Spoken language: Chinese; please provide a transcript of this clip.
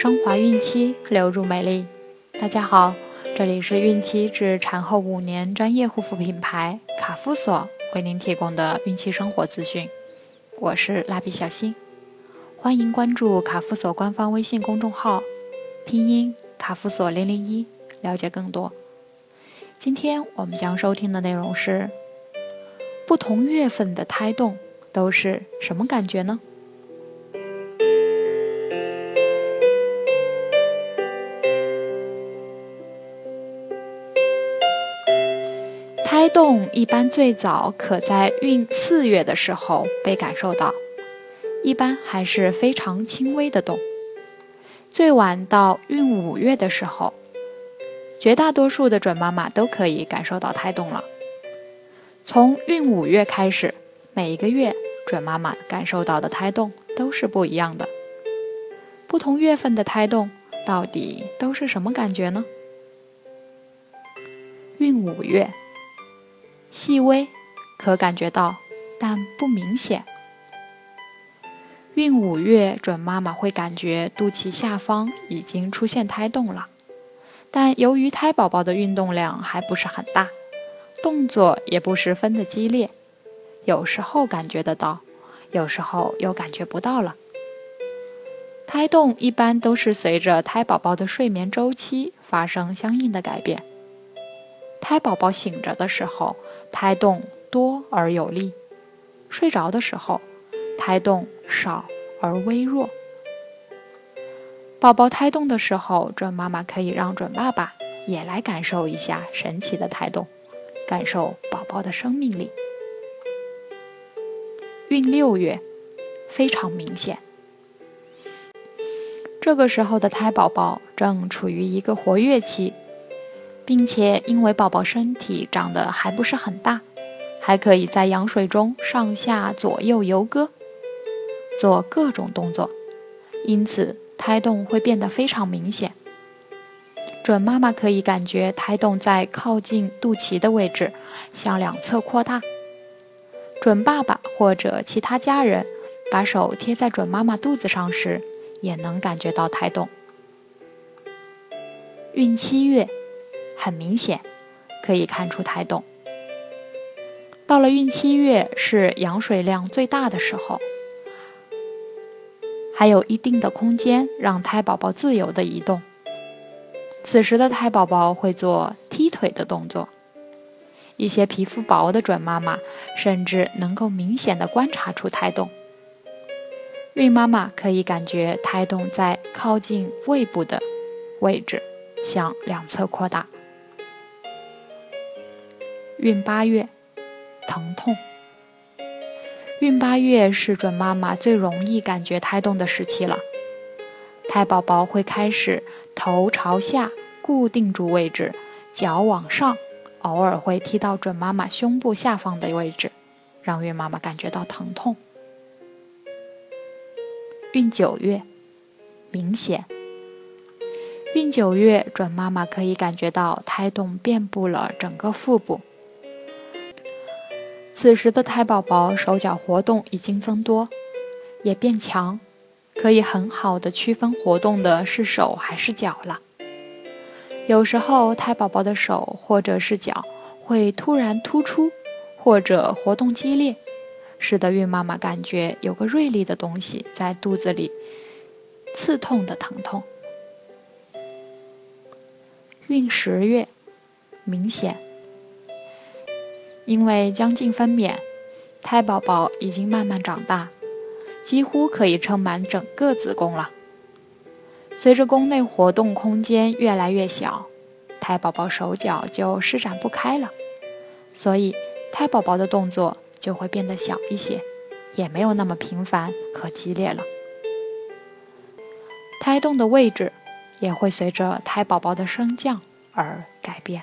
升华孕期留住美丽。大家好，这里是孕期至产后五年专业护肤品牌卡夫索为您提供的孕期生活资讯。我是蜡笔小新，欢迎关注卡夫索官方微信公众号，拼音卡夫索零零一，了解更多。今天我们将收听的内容是：不同月份的胎动都是什么感觉呢？胎动一般最早可在孕四月的时候被感受到，一般还是非常轻微的动；最晚到孕五月的时候。绝大多数的准妈妈都可以感受到胎动了。从孕五月开始，每一个月准妈妈感受到的胎动都是不一样的。不同月份的胎动到底都是什么感觉呢？孕五月，细微，可感觉到，但不明显。孕五月准妈妈会感觉肚脐下方已经出现胎动了。但由于胎宝宝的运动量还不是很大，动作也不十分的激烈，有时候感觉得到，有时候又感觉不到了。胎动一般都是随着胎宝宝的睡眠周期发生相应的改变。胎宝宝醒着的时候，胎动多而有力；睡着的时候，胎动少而微弱。宝宝胎动的时候，准妈妈可以让准爸爸也来感受一下神奇的胎动，感受宝宝的生命力。孕六月非常明显，这个时候的胎宝宝正处于一个活跃期，并且因为宝宝身体长得还不是很大，还可以在羊水中上下左右游歌，做各种动作，因此。胎动会变得非常明显，准妈妈可以感觉胎动在靠近肚脐的位置向两侧扩大。准爸爸或者其他家人把手贴在准妈妈肚子上时，也能感觉到胎动。孕七月很明显，可以看出胎动。到了孕七月是羊水量最大的时候。还有一定的空间让胎宝宝自由的移动。此时的胎宝宝会做踢腿的动作。一些皮肤薄的准妈妈甚至能够明显的观察出胎动。孕妈妈可以感觉胎动在靠近胃部的位置向两侧扩大。孕八月，疼痛。孕八月是准妈妈最容易感觉胎动的时期了，胎宝宝会开始头朝下固定住位置，脚往上，偶尔会踢到准妈妈胸部下方的位置，让孕妈妈感觉到疼痛。孕九月，明显。孕九月准妈妈可以感觉到胎动遍布了整个腹部。此时的胎宝宝手脚活动已经增多，也变强，可以很好的区分活动的是手还是脚了。有时候胎宝宝的手或者是脚会突然突出，或者活动激烈，使得孕妈妈感觉有个锐利的东西在肚子里刺痛的疼痛。孕十月，明显。因为将近分娩，胎宝宝已经慢慢长大，几乎可以撑满整个子宫了。随着宫内活动空间越来越小，胎宝宝手脚就施展不开了，所以胎宝宝的动作就会变得小一些，也没有那么频繁和激烈了。胎动的位置也会随着胎宝宝的升降而改变。